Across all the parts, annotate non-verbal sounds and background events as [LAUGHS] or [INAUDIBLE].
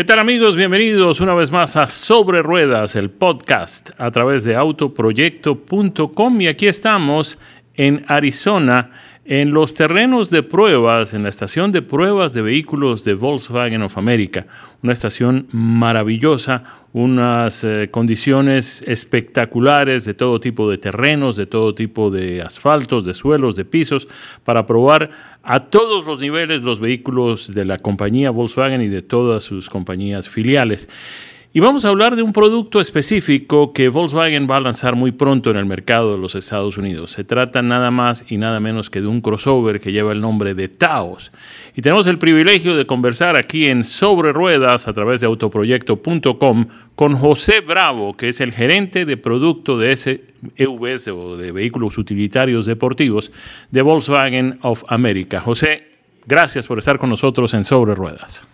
¿Qué tal amigos? Bienvenidos una vez más a Sobre Ruedas, el podcast a través de autoproyecto.com y aquí estamos en Arizona en los terrenos de pruebas, en la estación de pruebas de vehículos de Volkswagen of America, una estación maravillosa, unas eh, condiciones espectaculares de todo tipo de terrenos, de todo tipo de asfaltos, de suelos, de pisos, para probar a todos los niveles los vehículos de la compañía Volkswagen y de todas sus compañías filiales. Y vamos a hablar de un producto específico que Volkswagen va a lanzar muy pronto en el mercado de los Estados Unidos. Se trata nada más y nada menos que de un crossover que lleva el nombre de Taos. Y tenemos el privilegio de conversar aquí en Sobre Ruedas a través de autoproyecto.com con José Bravo, que es el gerente de producto de ese o de vehículos utilitarios deportivos de Volkswagen of America. José, gracias por estar con nosotros en Sobre Ruedas.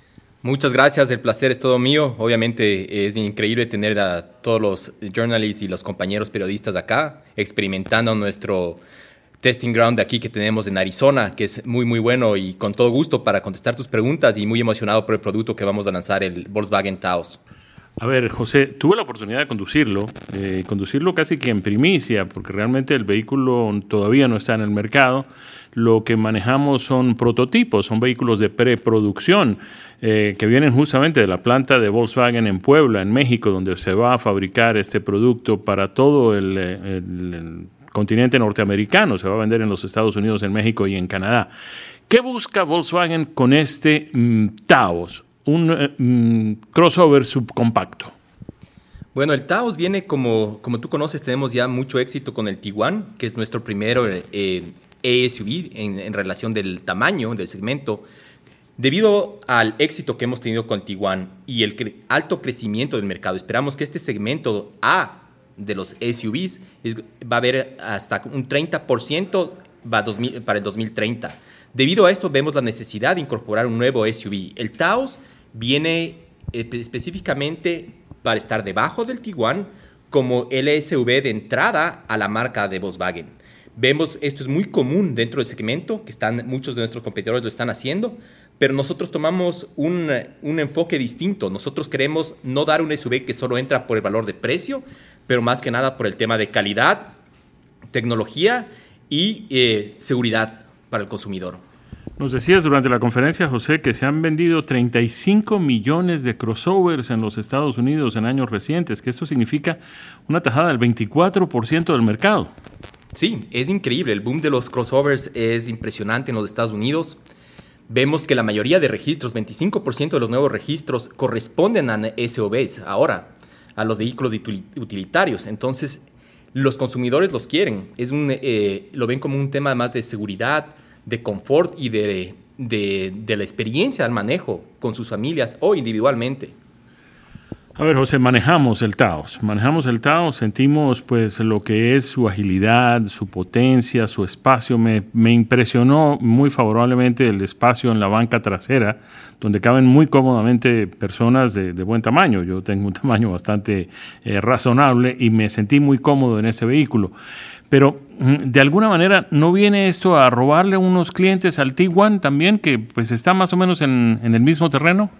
Muchas gracias, el placer es todo mío. Obviamente es increíble tener a todos los journalists y los compañeros periodistas acá experimentando nuestro testing ground de aquí que tenemos en Arizona, que es muy, muy bueno y con todo gusto para contestar tus preguntas y muy emocionado por el producto que vamos a lanzar, el Volkswagen Taos. A ver, José, tuve la oportunidad de conducirlo, eh, conducirlo casi que en primicia, porque realmente el vehículo todavía no está en el mercado lo que manejamos son prototipos, son vehículos de preproducción eh, que vienen justamente de la planta de Volkswagen en Puebla, en México, donde se va a fabricar este producto para todo el, eh, continente norteamericano, se va a vender en los Estados Unidos, en México y en Canadá. ¿Qué busca Volkswagen con este mm, Taos, un eh, mm, crossover subcompacto? Bueno, el Taos viene como, como tú conoces, tenemos ya mucho éxito con el Tiguan, que es nuestro primero ESUV en, relación del tamaño del segmento. Debido al éxito que hemos tenido con Tiguan y el alto crecimiento del mercado, esperamos que este segmento A de los SUVs va a haber hasta un 30% va para el 2030. Debido a esto, vemos la necesidad de incorporar un nuevo SUV. El Taos viene eh, específicamente para estar debajo del Tiguan como el SUV de entrada a la marca de Volkswagen. Vemos, esto es muy común dentro del segmento, que están, muchos de nuestros competidores lo están haciendo, pero nosotros tomamos un, enfoque distinto. Nosotros queremos no dar un SUV que solo entra por el valor de precio, pero más que nada por el tema de calidad, tecnología y eh, seguridad para el consumidor. Nos decías durante la conferencia, José, que se han vendido 35 millones de crossovers en los Estados Unidos en años recientes, que esto significa una tajada del 24% del mercado. Sí, es increíble. El boom de los crossovers es impresionante en los Estados Unidos. Vemos que la mayoría de registros, 25% de los nuevos registros, corresponden a SUVs ahora, a los vehículos utilitarios. Entonces, los consumidores los quieren. Es un, eh, lo ven como un tema más de seguridad, de confort y de, de la experiencia al manejo con sus familias o individualmente. A ver, José, manejamos el Taos. Manejamos el Taos, sentimos pues lo que es su agilidad, su potencia, su espacio. Me, impresionó muy favorablemente el espacio en la banca trasera, donde caben muy cómodamente personas de, buen tamaño. Yo tengo un tamaño bastante eh, razonable y me sentí muy cómodo en ese vehículo. Pero mm, de alguna manera, ¿no viene esto a robarle unos clientes al Tiguan también, que pues está más o menos en el mismo terreno?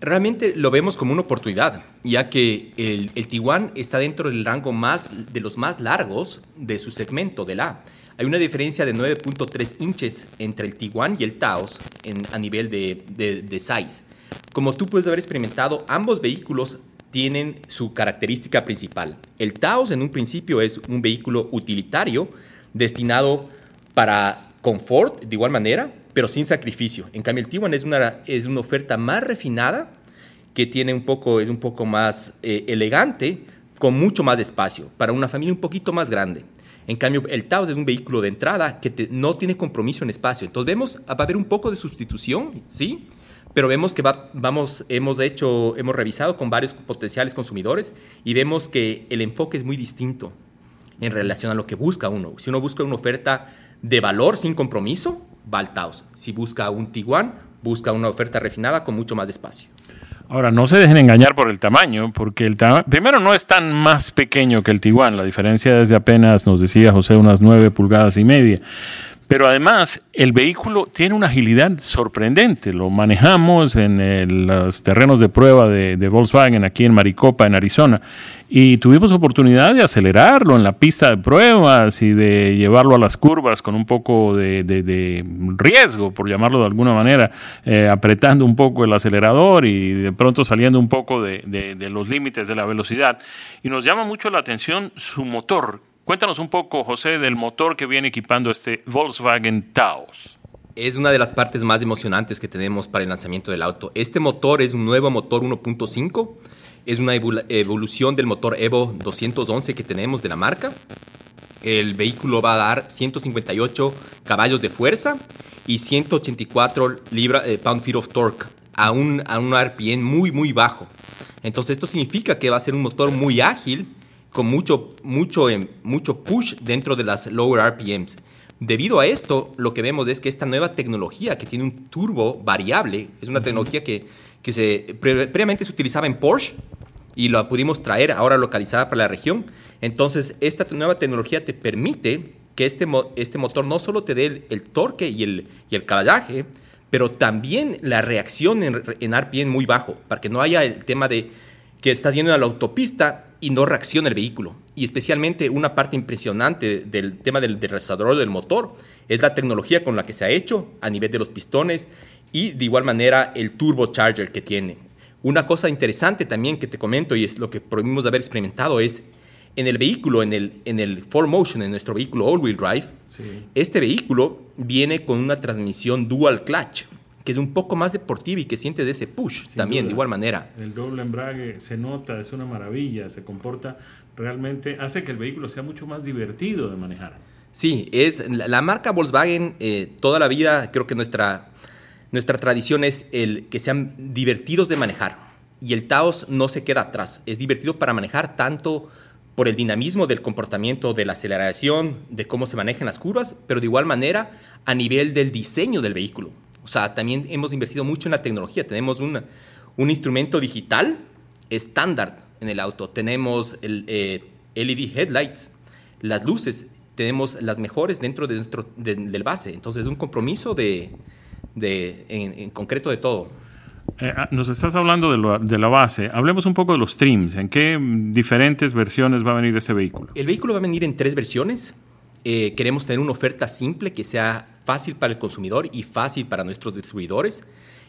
Realmente lo vemos como una oportunidad, ya que el, el Tiguan está dentro del rango más, de los más largos de su segmento del A. Hay una diferencia de 9.3 inches entre el Tiguan y el Taos en, a nivel de, de, de size. Como tú puedes haber experimentado, ambos vehículos tienen su característica principal. El Taos en un principio es un vehículo utilitario destinado para confort de igual manera, pero sin sacrificio. En cambio, el Tiguan es una, es una oferta más refinada, que tiene un poco, es un poco más eh, elegante, con mucho más espacio, para una familia un poquito más grande. En cambio, el Taos es un vehículo de entrada que no tiene compromiso en espacio. Entonces vemos, va a haber un poco de sustitución, ¿sí? Pero vemos que vamos, hemos hecho, hemos revisado con varios potenciales consumidores y vemos que el enfoque es muy distinto en relación a lo que busca uno. Si uno busca una oferta de valor sin compromiso, va Si busca un Tiguan, busca una oferta refinada con mucho más espacio. Ahora, no se dejen engañar por el tamaño, porque el tamaño, primero no es tan más pequeño que el Tiguan, la diferencia es de apenas, nos decía José, unas 9 pulgadas y media. Pero además, el vehículo tiene una agilidad sorprendente. Lo manejamos en los terrenos de prueba de, Volkswagen aquí en Maricopa, en Arizona, y tuvimos oportunidad de acelerarlo en la pista de pruebas y de llevarlo a las curvas con un poco de, riesgo, por llamarlo de alguna manera, eh, apretando un poco el acelerador y de pronto saliendo un poco de los límites de la velocidad. Y nos llama mucho la atención su motor, Cuéntanos un poco, José, del motor que viene equipando este Volkswagen Taos. Es una de las partes más emocionantes que tenemos para el lanzamiento del auto. Este motor es un nuevo motor 1.5, es una evolución del motor Evo 211 que tenemos de la marca. El vehículo va a dar 158 caballos de fuerza y 184 libra, eh, pound feet of torque a un, a un RPM muy, muy bajo. Entonces esto significa que va a ser un motor muy ágil con mucho, mucho, em, mucho push dentro de las lower RPMs. Debido a esto, lo que vemos es que esta nueva tecnología que tiene un turbo variable, es una tecnología que, que se, previamente se utilizaba en Porsche y la pudimos traer ahora localizada para la región. Entonces, esta nueva tecnología te permite que este, este motor no solo te dé el, torque y el, y el caballaje, pero también la reacción en, en RPM muy bajo, para que no haya el tema de que estás yendo a la autopista y no reacciona el vehículo. Y especialmente una parte impresionante del tema del, del del motor es la tecnología con la que se ha hecho a nivel de los pistones y de igual manera el turbocharger que tiene. Una cosa interesante también que te comento y es lo que prohibimos de haber experimentado es en el vehículo, en el, en el 4Motion, en nuestro vehículo all-wheel drive, este vehículo viene con una transmisión dual clutch que es un poco más deportiva y que siente de ese push también, de igual manera. El doble embrague se nota, es una maravilla, se comporta realmente, hace que el vehículo sea mucho más divertido de manejar. Sí, es la, marca Volkswagen, eh, toda la vida creo que nuestra, nuestra tradición es el que sean divertidos de manejar. Y el Taos no se queda atrás, es divertido para manejar tanto por el dinamismo del comportamiento de la aceleración, de cómo se manejan las curvas, pero de igual manera a nivel del diseño del vehículo. O sea, también hemos invertido mucho en la tecnología. Tenemos un instrumento digital estándar en el auto. Tenemos el eh, LED headlights, las luces, tenemos las mejores dentro de nuestro, del base. Entonces, es un compromiso de, en, concreto de todo. Eh, ah, nos estás hablando de, de, la base. Hablemos un poco de los trims. ¿En qué diferentes versiones va a venir ese vehículo? El vehículo va a venir en tres versiones. Eh, queremos tener una oferta simple que sea fácil para el consumidor y fácil para nuestros distribuidores.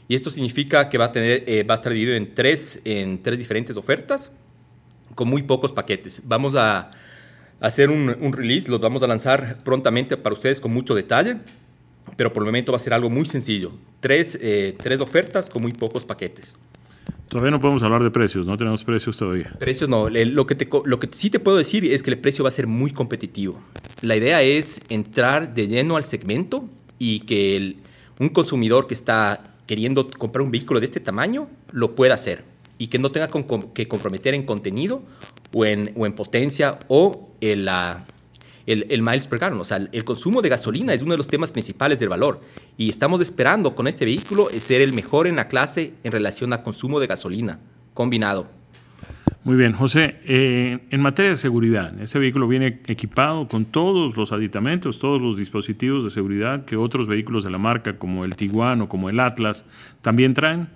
Y esto significa que va a, tener, eh, va a estar dividido en tres, en tres diferentes ofertas con muy pocos paquetes. Vamos a hacer un, un release, los vamos a lanzar prontamente para ustedes con mucho detalle, pero por el momento va a ser algo muy sencillo. Tres, eh, tres ofertas con muy pocos paquetes. Todavía no podemos hablar de precios, no tenemos precios todavía. Precios no, lo que, lo que sí te puedo decir es que el precio va a ser muy competitivo. La idea es entrar de lleno al segmento y que un consumidor que está queriendo comprar un vehículo de este tamaño lo pueda hacer y que no tenga que comprometer en contenido o en, o en potencia o en la, el, miles per gallon. O sea, el consumo de gasolina es uno de los temas principales del valor. Y estamos esperando con este vehículo ser el mejor en la clase en relación a consumo de gasolina combinado. Muy bien, José, eh, en materia de seguridad, ese vehículo viene equipado con todos los aditamentos, todos los dispositivos de seguridad que otros vehículos de la marca, como el Tiguan o como el Atlas, también traen.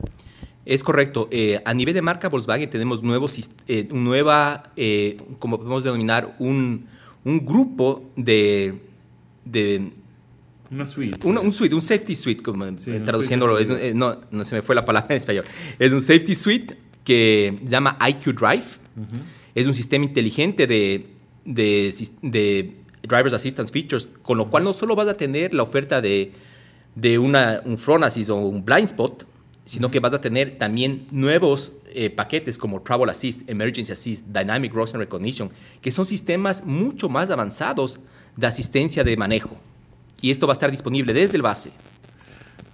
Es correcto. Eh, a nivel de marca Volkswagen tenemos nuevos, eh, nueva, como podemos denominar, un, un grupo de... de una suite. un suite, un safety suite, como eh, traduciéndolo. Eh, no, no se me fue la palabra en español. Es un safety suite que llama IQ Drive. Es un sistema inteligente de, de, de, Driver's Assistance Features, con lo cual no solo vas a tener la oferta de, de una, un front assist o un blind spot, sino que vas a tener también nuevos eh, paquetes como Travel Assist, Emergency Assist, Dynamic Road Recognition, que son sistemas mucho más avanzados de asistencia de manejo. Y esto va a estar disponible desde el base.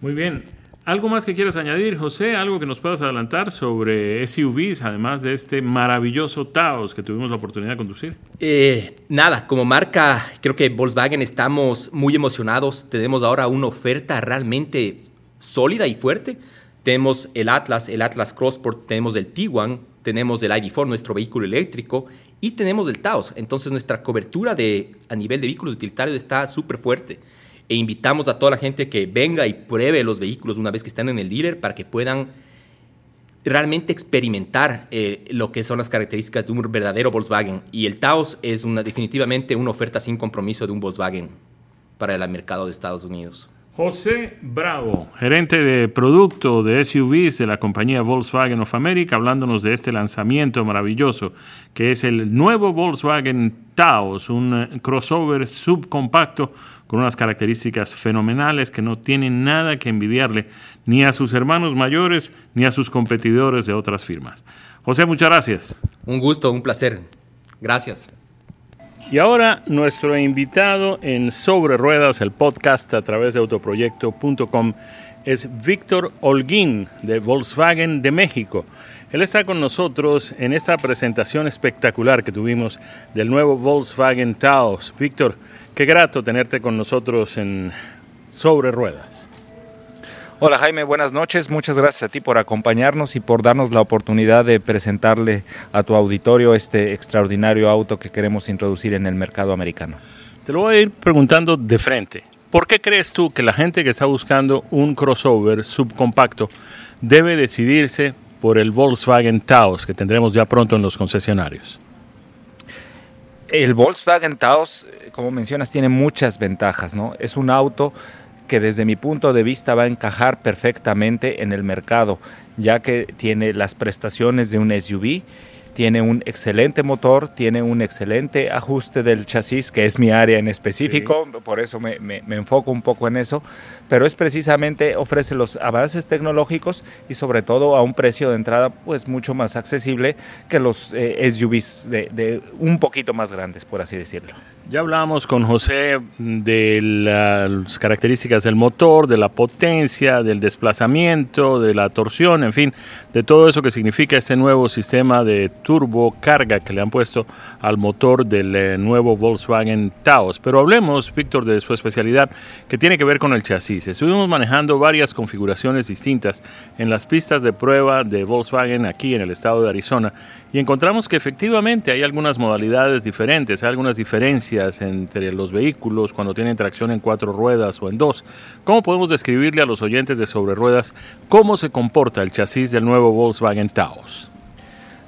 Muy bien. ¿Algo más que quieras añadir, José? ¿Algo que nos puedas adelantar sobre SUVs, además de este maravilloso Taos que tuvimos la oportunidad de conducir? Eh, nada, como marca, creo que Volkswagen estamos muy emocionados. Tenemos ahora una oferta realmente sólida y fuerte tenemos el Atlas, el Atlas Crossport, tenemos el Tiguan, tenemos el ID4, nuestro vehículo eléctrico, y tenemos el Taos. Entonces nuestra cobertura de, a nivel de vehículos utilitarios está súper fuerte. e invitamos a toda la gente que venga y pruebe los vehículos una vez que están en el dealer para que puedan realmente experimentar eh, lo que son las características de un verdadero Volkswagen. Y el Taos es una, definitivamente una oferta sin compromiso de un Volkswagen para el mercado de Estados Unidos. José Bravo, gerente de producto de SUVs de la compañía Volkswagen of America, hablándonos de este lanzamiento maravilloso que es el nuevo Volkswagen Taos, un eh, crossover subcompacto con unas características fenomenales que no tienen nada que envidiarle ni a sus hermanos mayores ni a sus competidores de otras firmas. José, muchas gracias. Un gusto, un placer. Gracias. Y ahora nuestro invitado en Sobre Ruedas, el podcast a través de autoproyecto.com, es Víctor Holguín de Volkswagen de México. Él está con nosotros en esta presentación espectacular que tuvimos del nuevo Volkswagen Taos. Víctor, qué grato tenerte con nosotros en Sobre Ruedas. Hola Jaime, buenas noches. Muchas gracias a ti por acompañarnos y por darnos la oportunidad de presentarle a tu auditorio este extraordinario auto que queremos introducir en el mercado americano. Te lo voy a ir preguntando de frente. ¿Por qué crees tú que la gente que está buscando un crossover subcompacto debe decidirse por el Volkswagen Taos que tendremos ya pronto en los concesionarios? El Volkswagen Taos, como mencionas, tiene muchas ventajas, ¿no? Es un auto que desde mi punto de vista va a encajar perfectamente en el mercado, ya que tiene las prestaciones de un SUV tiene un excelente motor, tiene un excelente ajuste del chasis, que es mi área en específico, por eso me, enfoco un poco en eso, pero es precisamente, ofrece los avances tecnológicos y sobre todo a un precio de entrada pues mucho más accesible que los eh, SUVs de, un poquito más grandes, por así decirlo. Ya hablamos con José de las características del motor, de la potencia, del desplazamiento, de la torsión, en fin, de todo eso que significa este nuevo sistema de turbo carga que le han puesto al motor del eh, nuevo Volkswagen Taos. Pero hablemos, Víctor, de su especialidad que tiene que ver con el chasis. Estuvimos manejando varias configuraciones distintas en las pistas de prueba de Volkswagen aquí en el estado de Arizona y encontramos que efectivamente hay algunas modalidades diferentes, hay algunas diferencias entre los vehículos cuando tienen tracción en cuatro ruedas o en dos. ¿Cómo podemos describirle a los oyentes de sobre ruedas cómo se comporta el chasis del nuevo Volkswagen Taos?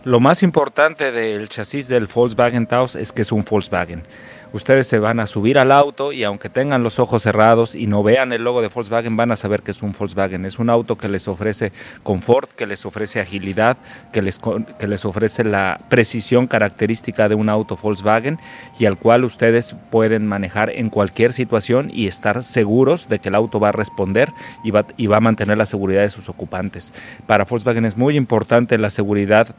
Lo más importante del chasis del Volkswagen Taos es que es un Volkswagen. Ustedes se van a subir al auto y aunque tengan los ojos cerrados y no vean el logo de Volkswagen, van a saber que es un Volkswagen. Es un auto que les ofrece confort, que les ofrece agilidad, que les, que les ofrece la precisión característica de un auto Volkswagen y al cual ustedes pueden manejar en cualquier situación y estar seguros de que el auto va a responder y va, y va a mantener la seguridad de sus ocupantes. Para Volkswagen es muy importante la seguridad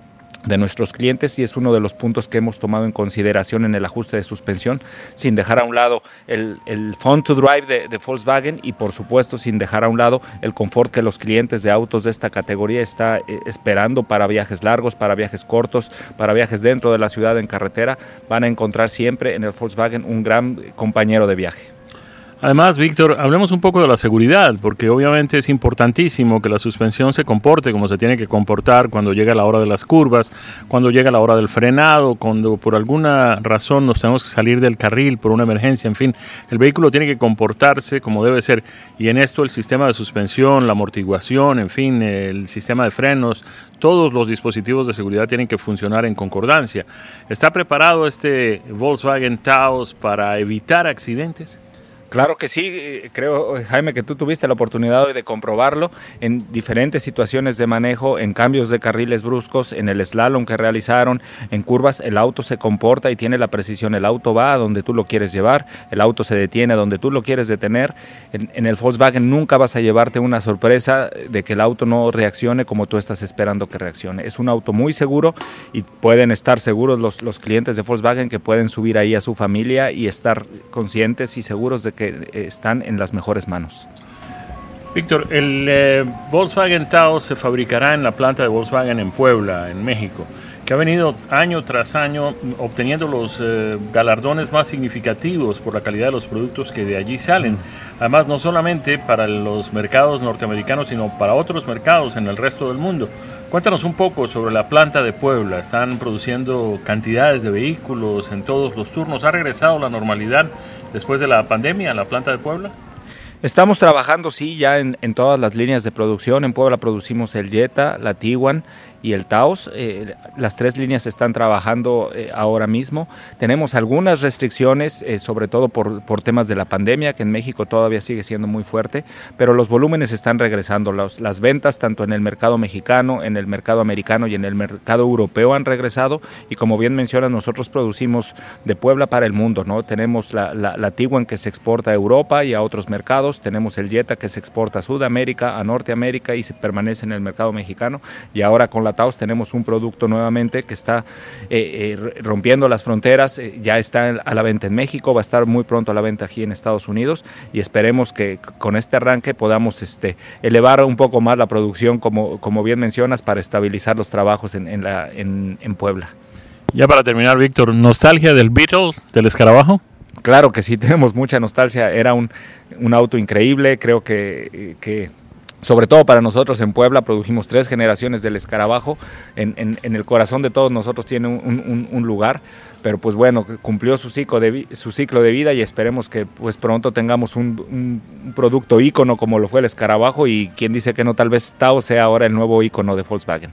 de nuestros clientes y es uno de los puntos que hemos tomado en consideración en el ajuste de suspensión, sin dejar a un lado el, el fun to drive de, de, Volkswagen y por supuesto sin dejar a un lado el confort que los clientes de autos de esta categoría está eh, esperando para viajes largos, para viajes cortos, para viajes dentro de la ciudad en carretera, van a encontrar siempre en el Volkswagen un gran compañero de viaje. Además, Víctor, hablemos un poco de la seguridad, porque obviamente es importantísimo que la suspensión se comporte como se tiene que comportar cuando llega la hora de las curvas, cuando llega la hora del frenado, cuando por alguna razón nos tenemos que salir del carril por una emergencia, en fin, el vehículo tiene que comportarse como debe ser. Y en esto el sistema de suspensión, la amortiguación, en fin, el sistema de frenos, todos los dispositivos de seguridad tienen que funcionar en concordancia. ¿Está preparado este Volkswagen Taos para evitar accidentes? Claro que sí, eh, creo Jaime que tú tuviste la oportunidad de comprobarlo en diferentes situaciones de manejo, en cambios de carriles bruscos, en el slalom que realizaron, en curvas, el auto se comporta y tiene la precisión, el auto va a donde tú lo quieres llevar, el auto se detiene a donde tú lo quieres detener. En, en el Volkswagen nunca vas a llevarte una sorpresa de que el auto no reaccione como tú estás esperando que reaccione. Es un auto muy seguro y pueden estar seguros los, los clientes de Volkswagen que pueden subir ahí a su familia y estar conscientes y seguros de que están en las mejores manos. Víctor, el eh, Volkswagen Taos se fabricará en la planta de Volkswagen en Puebla, en México. Que ha venido año tras año obteniendo los eh, galardones más significativos por la calidad de los productos que de allí salen. Además, no solamente para los mercados norteamericanos, sino para otros mercados en el resto del mundo. Cuéntanos un poco sobre la planta de Puebla. Están produciendo cantidades de vehículos en todos los turnos. ¿Ha regresado la normalidad después de la pandemia la planta de Puebla? Estamos trabajando, sí, ya en, en, todas las líneas de producción. En Puebla producimos el Jetta, la Tiguan y el Taos. Eh, las tres líneas están trabajando eh, ahora mismo. Tenemos algunas restricciones, eh, sobre todo por, por, temas de la pandemia, que en México todavía sigue siendo muy fuerte, pero los volúmenes están regresando. Los, las ventas, tanto en el mercado mexicano, en el mercado americano y en el mercado europeo, han regresado. Y como bien menciona, nosotros producimos de Puebla para el mundo. ¿no? Tenemos la, la, la Tiguan que se exporta a Europa y a otros mercados. Tenemos el Jetta que se exporta a Sudamérica, a Norteamérica y se permanece en el mercado mexicano. Y ahora con la Tenemos un producto nuevamente que está eh, eh, rompiendo las fronteras, eh, ya está a la venta en México, va a estar muy pronto a la venta aquí en Estados Unidos y esperemos que con este arranque podamos este, elevar un poco más la producción, como, como bien mencionas, para estabilizar los trabajos en, en, la, en, en Puebla. Ya para terminar, Víctor, ¿nostalgia del Beetle, del escarabajo? Claro que sí, [LAUGHS] tenemos mucha nostalgia. Era un, un auto increíble, creo que, que sobre todo para nosotros en Puebla, produjimos tres generaciones del escarabajo, en, el corazón de todos nosotros tiene un, lugar, pero pues bueno, cumplió su ciclo de, su ciclo de vida y esperemos que pues pronto tengamos un, un producto ícono como lo fue el escarabajo y quien dice que no, tal vez Tao sea ahora el nuevo ícono de Volkswagen.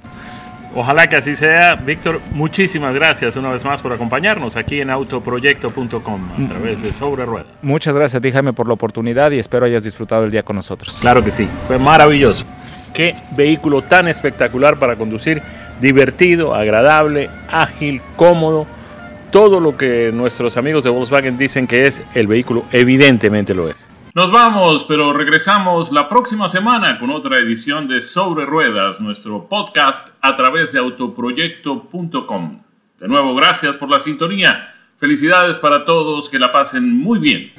Ojalá que así sea. Víctor, muchísimas gracias una vez más por acompañarnos aquí en autoproyecto.com a través de Sobre Ruedas. Muchas gracias a ti, Jaime, por la oportunidad y espero hayas disfrutado el día con nosotros. Claro que sí, fue maravilloso. Qué vehículo tan espectacular para conducir, divertido, agradable, ágil, cómodo. Todo lo que nuestros amigos de Volkswagen dicen que es el vehículo, evidentemente lo es. Nos vamos, pero regresamos la próxima semana con otra edición de Sobre Ruedas, nuestro podcast a través de autoproyecto.com. De nuevo, gracias por la sintonía. Felicidades para todos, que la pasen muy bien.